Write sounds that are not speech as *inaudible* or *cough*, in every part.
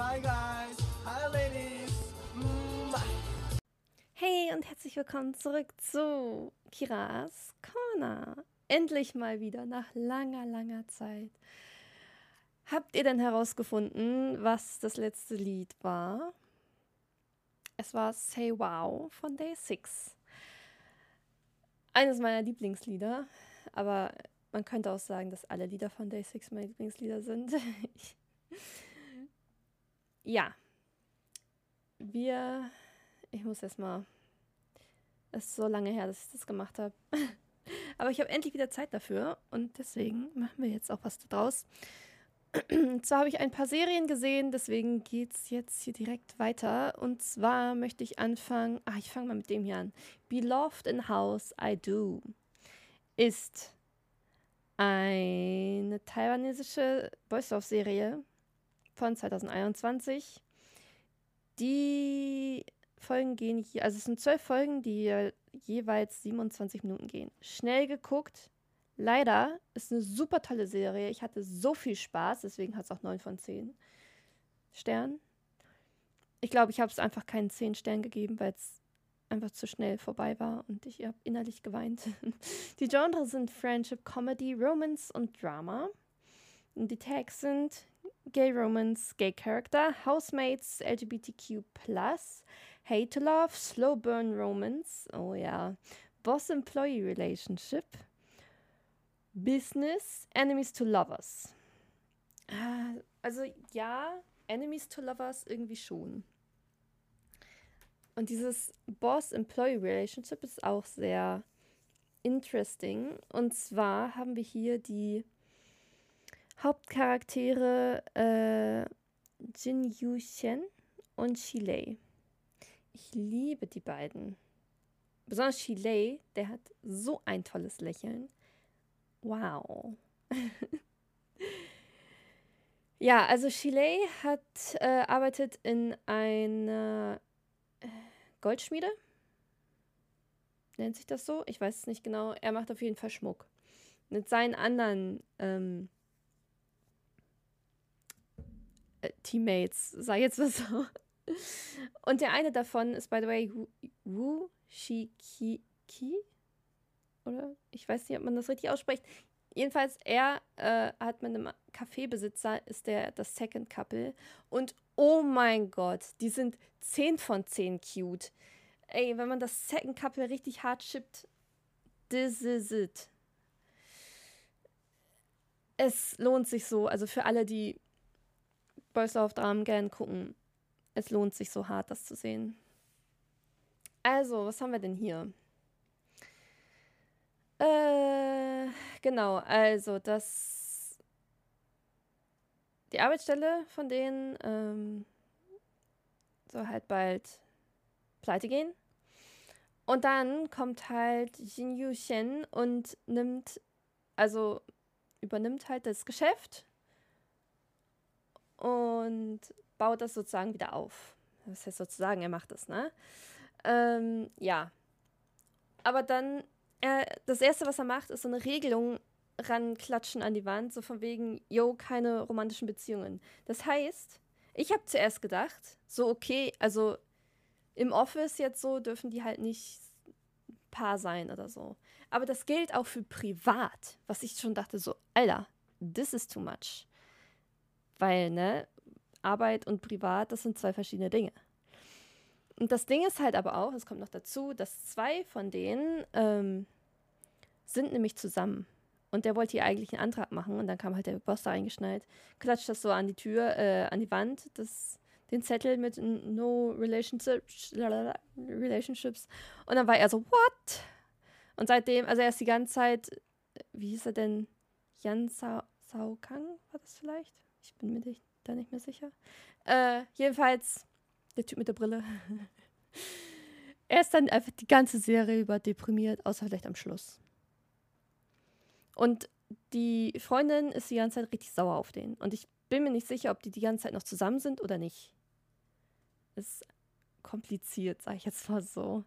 Bye guys. Hi ladies. Mwah. Hey und herzlich willkommen zurück zu Kiras Corner. Endlich mal wieder nach langer, langer Zeit. Habt ihr denn herausgefunden, was das letzte Lied war? Es war Say Wow von Day 6. Eines meiner Lieblingslieder, aber man könnte auch sagen, dass alle Lieder von Day 6 meine Lieblingslieder sind. *laughs* ja. Wir, ich muss erstmal, es ist so lange her, dass ich das gemacht habe. *laughs* aber ich habe endlich wieder Zeit dafür und deswegen machen wir jetzt auch was daraus. Und zwar habe ich ein paar Serien gesehen, deswegen geht es jetzt hier direkt weiter. Und zwar möchte ich anfangen, ah, ich fange mal mit dem hier an. Beloved in House I Do ist eine taiwanesische Boys-Love-Serie von 2021. Die Folgen gehen hier, also es sind zwölf Folgen, die jeweils 27 Minuten gehen. Schnell geguckt, Leider ist eine super tolle Serie. Ich hatte so viel Spaß, deswegen hat es auch 9 von 10 Sternen. Ich glaube, ich habe es einfach keinen 10 Stern gegeben, weil es einfach zu schnell vorbei war und ich habe innerlich geweint. *laughs* Die Genres sind Friendship, Comedy, Romance und Drama. Und die Tags sind Gay Romance, Gay Character, Housemates, LGBTQ+, Hate to Love, Slow Burn Romance, oh ja, Boss-Employee Relationship, Business, Enemies to Lovers. Äh, also ja, Enemies to Lovers irgendwie schon. Und dieses Boss-Employee Relationship ist auch sehr interesting. Und zwar haben wir hier die Hauptcharaktere äh, Jin Yu Xian und Shilei. Ich liebe die beiden. Besonders Shilei, der hat so ein tolles Lächeln. Wow. *laughs* ja, also Chile hat äh, arbeitet in einer äh, Goldschmiede. Nennt sich das so? Ich weiß es nicht genau. Er macht auf jeden Fall Schmuck. Mit seinen anderen ähm, äh, Teammates, sag jetzt was so. *laughs* Und der eine davon ist, by the way, Wu, Shiki oder ich weiß nicht, ob man das richtig ausspricht. Jedenfalls, er äh, hat mit einem Kaffeebesitzer, ist der das Second Couple. Und oh mein Gott, die sind 10 von 10 cute. Ey, wenn man das Second Couple richtig hart schippt, this is it. Es lohnt sich so, also für alle, die Boys Love Dramen gern gucken, es lohnt sich so hart, das zu sehen. Also, was haben wir denn hier? Äh, genau, also das. Die Arbeitsstelle von denen ähm, soll halt bald pleite gehen. Und dann kommt halt Jin Yu Xian und nimmt, also übernimmt halt das Geschäft und baut das sozusagen wieder auf. Das heißt sozusagen, er macht das, ne? Ähm, ja. Aber dann er, das Erste, was er macht, ist so eine Regelung ranklatschen an die Wand, so von wegen, yo, keine romantischen Beziehungen. Das heißt, ich habe zuerst gedacht, so okay, also im Office jetzt so dürfen die halt nicht Paar sein oder so. Aber das gilt auch für privat, was ich schon dachte, so, Alter, this is too much. Weil, ne, Arbeit und Privat, das sind zwei verschiedene Dinge. Und das Ding ist halt aber auch, es kommt noch dazu, dass zwei von denen ähm, sind nämlich zusammen. Und der wollte hier eigentlich einen Antrag machen und dann kam halt der Boss da reingeschneit, klatscht das so an die Tür, äh, an die Wand, das, den Zettel mit No Relationships, Relationships. Und dann war er so, what? Und seitdem, also er ist die ganze Zeit, wie hieß er denn? Yan Sao, Sao Kang war das vielleicht? Ich bin mir da nicht mehr sicher. Äh, jedenfalls der Typ mit der Brille. *laughs* er ist dann einfach die ganze Serie über deprimiert, außer vielleicht am Schluss. Und die Freundin ist die ganze Zeit richtig sauer auf den. Und ich bin mir nicht sicher, ob die die ganze Zeit noch zusammen sind oder nicht. Ist kompliziert, sag ich jetzt mal so.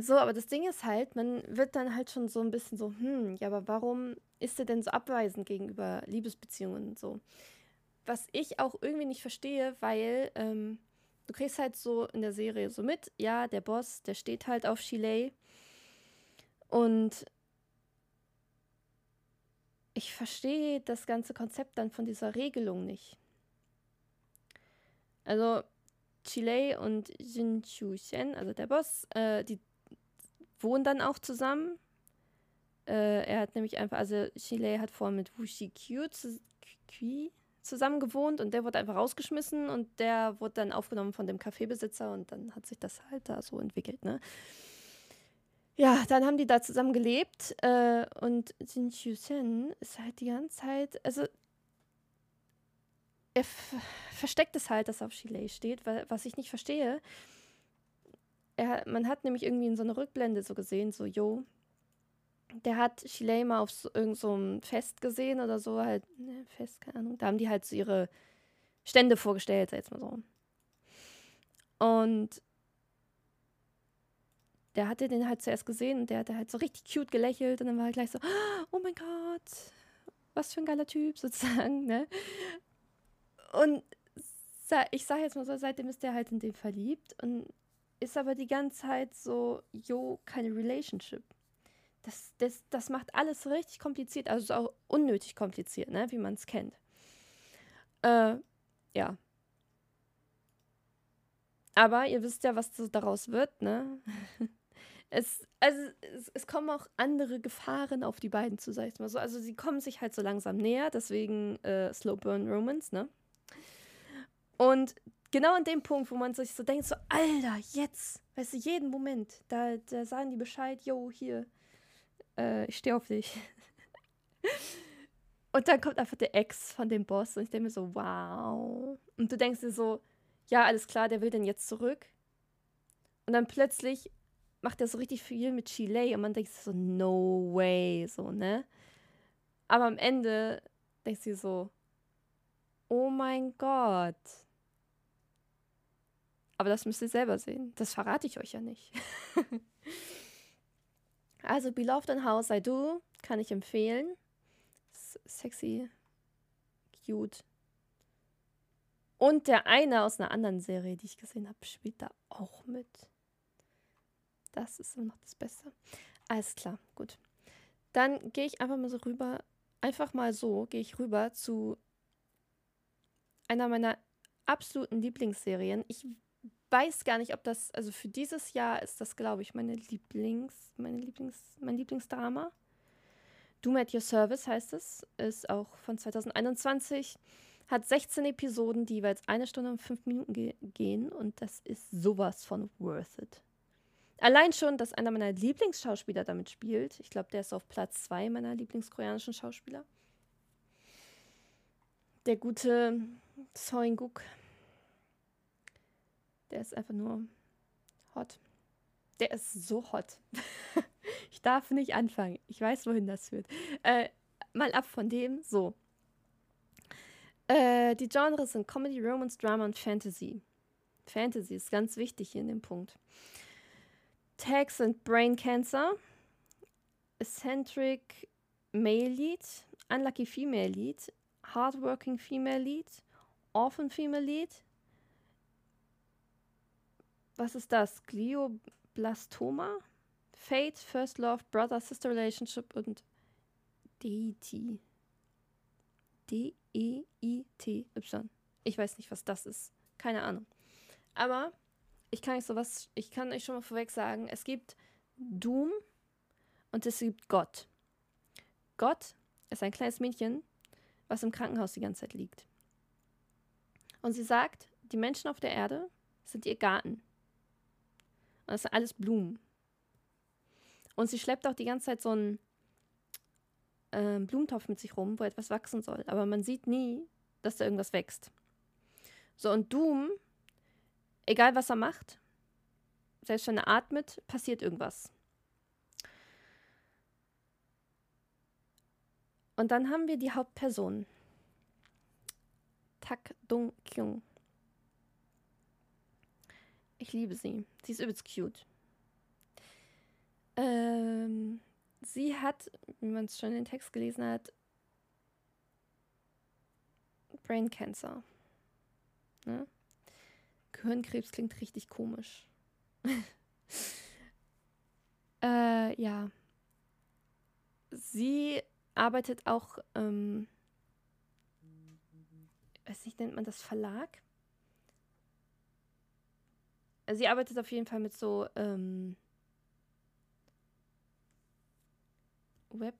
So, aber das Ding ist halt, man wird dann halt schon so ein bisschen so, hm, ja, aber warum ist er denn so abweisend gegenüber Liebesbeziehungen so? was ich auch irgendwie nicht verstehe, weil ähm, du kriegst halt so in der Serie so mit, ja, der Boss, der steht halt auf Chile. Und ich verstehe das ganze Konzept dann von dieser Regelung nicht. Also Chile und Jin Chu-Shen, also der Boss, äh, die wohnen dann auch zusammen. Äh, er hat nämlich einfach, also Chile hat vorher mit Wu Shikyu zu, zusammen gewohnt und der wurde einfach rausgeschmissen und der wurde dann aufgenommen von dem Kaffeebesitzer und dann hat sich das halt da so entwickelt, ne? Ja, dann haben die da zusammen gelebt äh, und Jin Chu-sen ist halt die ganze Zeit, also er versteckt es halt, dass er auf Chile steht, weil, was ich nicht verstehe. Er, man hat nämlich irgendwie in so einer Rückblende so gesehen, so, yo, der hat Chile mal auf so, irgend so Fest gesehen oder so, halt, ne, Fest, keine Ahnung. Da haben die halt so ihre Stände vorgestellt, sag jetzt mal so. Und der hatte den halt zuerst gesehen und der hatte halt so richtig cute gelächelt und dann war er gleich so, oh mein Gott, was für ein geiler Typ *laughs* sozusagen, ne? Und ich sage jetzt mal so, seitdem ist der halt in den verliebt und ist aber die ganze Zeit so, jo, keine Relationship. Das, das, das macht alles richtig kompliziert, also auch unnötig kompliziert, ne, wie man es kennt. Äh, ja. Aber ihr wisst ja, was daraus wird, ne? *laughs* es, also, es, es, kommen auch andere Gefahren auf die beiden zu, sag ich mal so. Also sie kommen sich halt so langsam näher, deswegen äh, Slow Burn Romance, ne? Und genau an dem Punkt, wo man sich so denkt, so, Alter, jetzt, weißt du, jeden Moment, da, da sagen die Bescheid, yo, hier, äh, ich stehe auf dich. *laughs* Und dann kommt einfach der Ex von dem Boss und ich denke mir so, wow. Und du denkst dir so, ja, alles klar, der will denn jetzt zurück. Und dann plötzlich macht er so richtig viel mit Chile und man denkt so, no way, so, ne? Aber am Ende denkst du dir so, oh mein Gott, aber das müsst ihr selber sehen. Das verrate ich euch ja nicht. *laughs* also Beloved and House I Do kann ich empfehlen. Sexy, cute. Und der eine aus einer anderen Serie, die ich gesehen habe, spielt da auch mit. Das ist immer noch das Beste. Alles klar, gut. Dann gehe ich einfach mal so rüber, einfach mal so gehe ich rüber zu einer meiner absoluten Lieblingsserien. Ich weiß gar nicht, ob das, also für dieses Jahr ist das, glaube ich, meine Lieblings, meine Lieblings, mein Lieblingsdrama. Doom at Your Service heißt es, ist auch von 2021, hat 16 Episoden, die jeweils eine Stunde und fünf Minuten ge gehen und das ist sowas von worth it. Allein schon, dass einer meiner Lieblingsschauspieler damit spielt. Ich glaube, der ist auf Platz zwei meiner Lieblingskoreanischen Schauspieler. Der gute Seo Guk der ist einfach nur hot. Der ist so hot. *laughs* ich darf nicht anfangen. Ich weiß, wohin das führt. Äh, mal ab von dem. So. Äh, die Genres sind Comedy, Romance, Drama und Fantasy. Fantasy ist ganz wichtig hier in dem Punkt. Tags sind Brain Cancer, Eccentric Male Lead, Unlucky Female Lead, Hardworking Female Lead, Orphan Female Lead, was ist das? Glioblastoma? Fate, First Love, Brother, Sister Relationship und Deity. D-E-I-T-Y. Ich weiß nicht, was das ist. Keine Ahnung. Aber ich kann euch sowas, ich kann euch schon mal vorweg sagen, es gibt Doom und es gibt Gott. Gott ist ein kleines Mädchen, was im Krankenhaus die ganze Zeit liegt. Und sie sagt, die Menschen auf der Erde sind ihr Garten. Das sind alles Blumen. Und sie schleppt auch die ganze Zeit so einen äh, Blumentopf mit sich rum, wo etwas wachsen soll. Aber man sieht nie, dass da irgendwas wächst. So, und Doom, egal was er macht, selbst wenn er atmet, passiert irgendwas. Und dann haben wir die Hauptperson. Tak Dong Kyung. Ich liebe sie. Sie ist übelst cute. Ähm, sie hat, wie man es schon in den Text gelesen hat, Brain Cancer. Ne? Gehirnkrebs klingt richtig komisch. *laughs* äh, ja. Sie arbeitet auch, ähm, weiß nicht, nennt man das Verlag? Sie arbeitet auf jeden Fall mit so ähm, Web,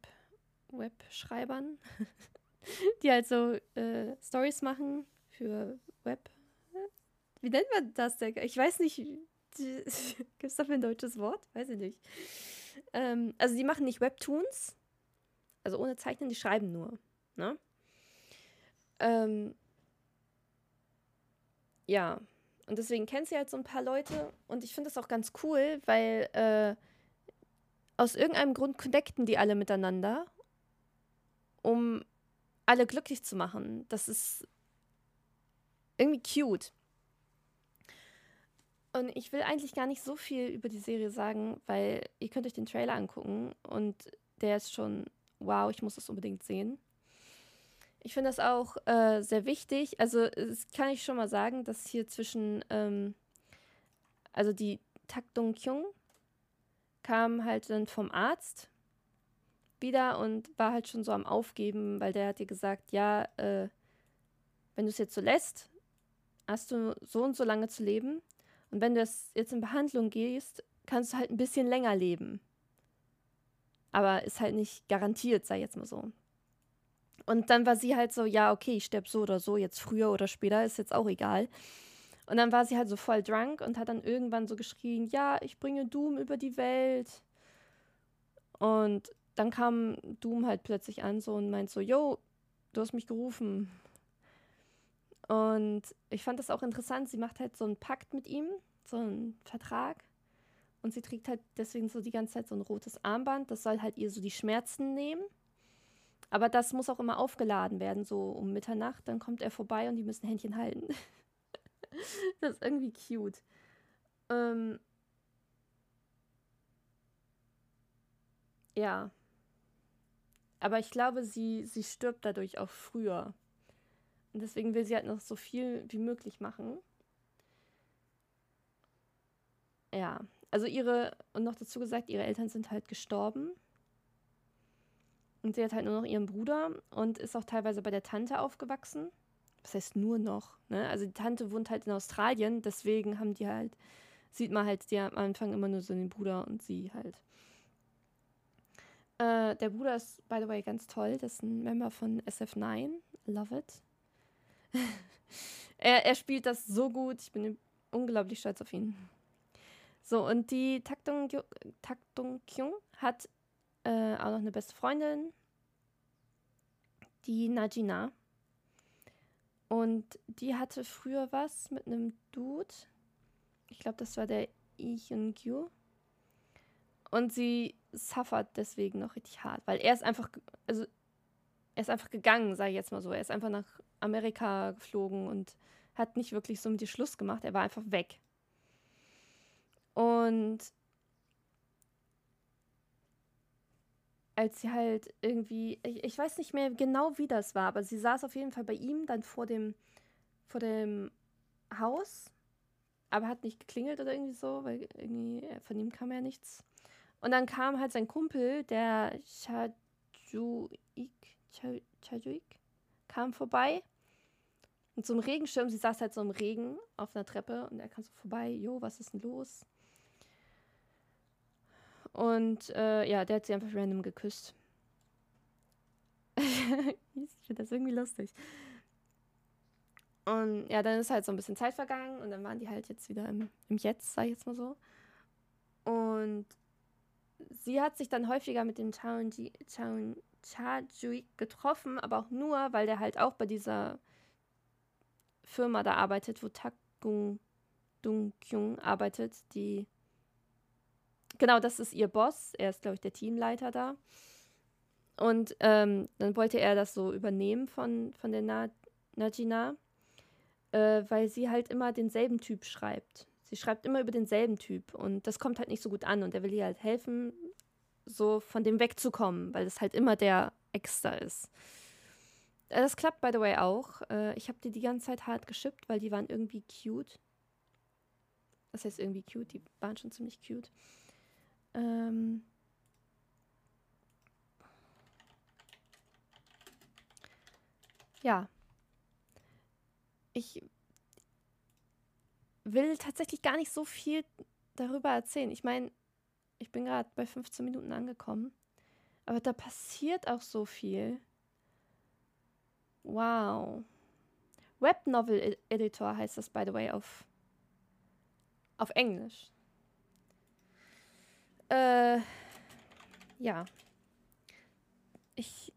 Webschreibern, *laughs* die halt so äh, Stories machen für Web. Wie nennt man das denn? Ich weiß nicht. *laughs* Gibt es dafür ein deutsches Wort? Weiß ich nicht. Ähm, also die machen nicht Webtoons, also ohne Zeichnen, die schreiben nur. Ne? Ähm, ja, und deswegen kennt sie halt so ein paar Leute und ich finde das auch ganz cool, weil äh, aus irgendeinem Grund connecten die alle miteinander, um alle glücklich zu machen. Das ist irgendwie cute. Und ich will eigentlich gar nicht so viel über die Serie sagen, weil ihr könnt euch den Trailer angucken und der ist schon, wow, ich muss das unbedingt sehen. Ich finde das auch äh, sehr wichtig. Also, das kann ich schon mal sagen, dass hier zwischen, ähm, also die Tak Dong Kyung kam halt dann vom Arzt wieder und war halt schon so am Aufgeben, weil der hat ihr gesagt, ja, äh, wenn du es jetzt so lässt, hast du so und so lange zu leben. Und wenn du jetzt in Behandlung gehst, kannst du halt ein bisschen länger leben. Aber ist halt nicht garantiert, sei jetzt mal so. Und dann war sie halt so, ja, okay, ich sterbe so oder so, jetzt früher oder später, ist jetzt auch egal. Und dann war sie halt so voll drunk und hat dann irgendwann so geschrien, ja, ich bringe Doom über die Welt. Und dann kam Doom halt plötzlich an so und meint so, yo, du hast mich gerufen. Und ich fand das auch interessant, sie macht halt so einen Pakt mit ihm, so einen Vertrag. Und sie trägt halt deswegen so die ganze Zeit so ein rotes Armband. Das soll halt ihr so die Schmerzen nehmen. Aber das muss auch immer aufgeladen werden, so um Mitternacht. Dann kommt er vorbei und die müssen Händchen halten. *laughs* das ist irgendwie cute. Ähm ja. Aber ich glaube, sie, sie stirbt dadurch auch früher. Und deswegen will sie halt noch so viel wie möglich machen. Ja, also ihre, und noch dazu gesagt, ihre Eltern sind halt gestorben. Und sie hat halt nur noch ihren Bruder und ist auch teilweise bei der Tante aufgewachsen. Was heißt nur noch? Ne? Also die Tante wohnt halt in Australien, deswegen haben die halt, sieht man halt die am Anfang immer nur so den Bruder und sie halt. Äh, der Bruder ist, by the way, ganz toll. Das ist ein Member von SF9. Love it. *laughs* er, er spielt das so gut. Ich bin unglaublich stolz auf ihn. So, und die Taktung, Taktung Kyung hat äh, auch noch eine beste Freundin, die Najina. Und die hatte früher was mit einem Dude. Ich glaube, das war der Lee Hyun-gyu. Und sie suffert deswegen noch richtig hart, weil er ist einfach, also er ist einfach gegangen, sage ich jetzt mal so. Er ist einfach nach Amerika geflogen und hat nicht wirklich so mit ihr Schluss gemacht. Er war einfach weg. Und als sie halt irgendwie, ich, ich weiß nicht mehr genau, wie das war, aber sie saß auf jeden Fall bei ihm dann vor dem, vor dem Haus, aber hat nicht geklingelt oder irgendwie so, weil irgendwie äh, von ihm kam ja nichts. Und dann kam halt sein Kumpel, der Chajuik, Chajuik, kam vorbei so einem Regenschirm. Sie saß halt so im Regen auf einer Treppe und er kam so vorbei, jo, was ist denn los? Und äh, ja, der hat sie einfach random geküsst. *laughs* ich finde das irgendwie lustig. Und ja, dann ist halt so ein bisschen Zeit vergangen und dann waren die halt jetzt wieder im, im Jetzt, sag ich jetzt mal so. Und sie hat sich dann häufiger mit dem Chaunji, Chaun, Chajuik getroffen, aber auch nur, weil der halt auch bei dieser Firma da arbeitet, wo Takung Dung Kyung arbeitet, die genau, das ist ihr Boss. Er ist, glaube ich, der Teamleiter da. Und ähm, dann wollte er das so übernehmen von, von der Na Najina, äh, weil sie halt immer denselben Typ schreibt. Sie schreibt immer über denselben Typ und das kommt halt nicht so gut an und er will ihr halt helfen, so von dem wegzukommen, weil es halt immer der Extra ist. Äh, das klappt, by the way, auch. Äh, ich habe die die ganze Zeit hart geschippt, weil die waren irgendwie cute. Das heißt irgendwie cute, die waren schon ziemlich cute. Ähm ja. Ich will tatsächlich gar nicht so viel darüber erzählen. Ich meine, ich bin gerade bei 15 Minuten angekommen. Aber da passiert auch so viel. Wow. Webnovel Editor heißt das, by the way, auf, auf Englisch. Äh, ja. Ich.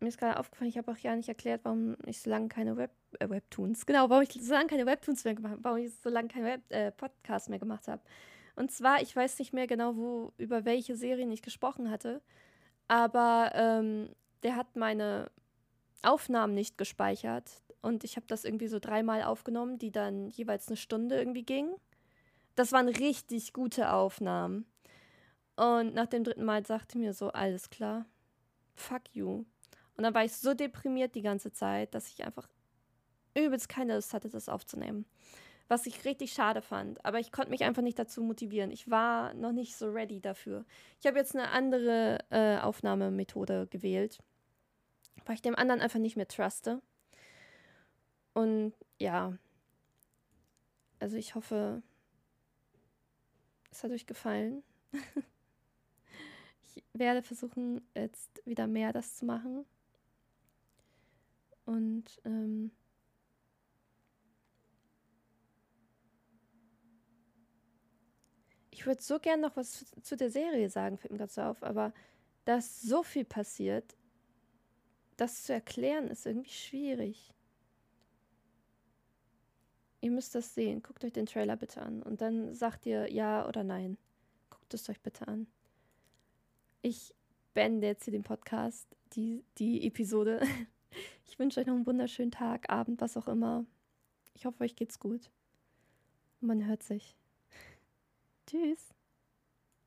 Mir ist gerade aufgefallen, ich habe auch ja nicht erklärt, warum ich so lange keine Web, äh, Webtoons, genau, warum ich so lange keine Webtoons mehr gemacht habe, warum ich so lange keine Web, äh, Podcasts mehr gemacht habe. Und zwar, ich weiß nicht mehr genau, wo, über welche Serien ich gesprochen hatte, aber ähm, der hat meine Aufnahmen nicht gespeichert und ich habe das irgendwie so dreimal aufgenommen, die dann jeweils eine Stunde irgendwie gingen. Das waren richtig gute Aufnahmen. Und nach dem dritten Mal sagte mir so, alles klar, fuck you. Und dann war ich so deprimiert die ganze Zeit, dass ich einfach übelst keine Lust hatte, das aufzunehmen was ich richtig schade fand. Aber ich konnte mich einfach nicht dazu motivieren. Ich war noch nicht so ready dafür. Ich habe jetzt eine andere äh, Aufnahmemethode gewählt, weil ich dem anderen einfach nicht mehr truste. Und ja, also ich hoffe, es hat euch gefallen. *laughs* ich werde versuchen, jetzt wieder mehr das zu machen. Und ähm, Ich würde so gern noch was zu der Serie sagen, fällt mir gerade so auf, aber da ist so viel passiert, das zu erklären ist irgendwie schwierig. Ihr müsst das sehen. Guckt euch den Trailer bitte an. Und dann sagt ihr ja oder nein. Guckt es euch bitte an. Ich beende jetzt hier den Podcast, die, die Episode. *laughs* Ich wünsche euch noch einen wunderschönen Tag, Abend, was auch immer. Ich hoffe, euch geht's gut. Und man hört sich. *laughs* Tschüss.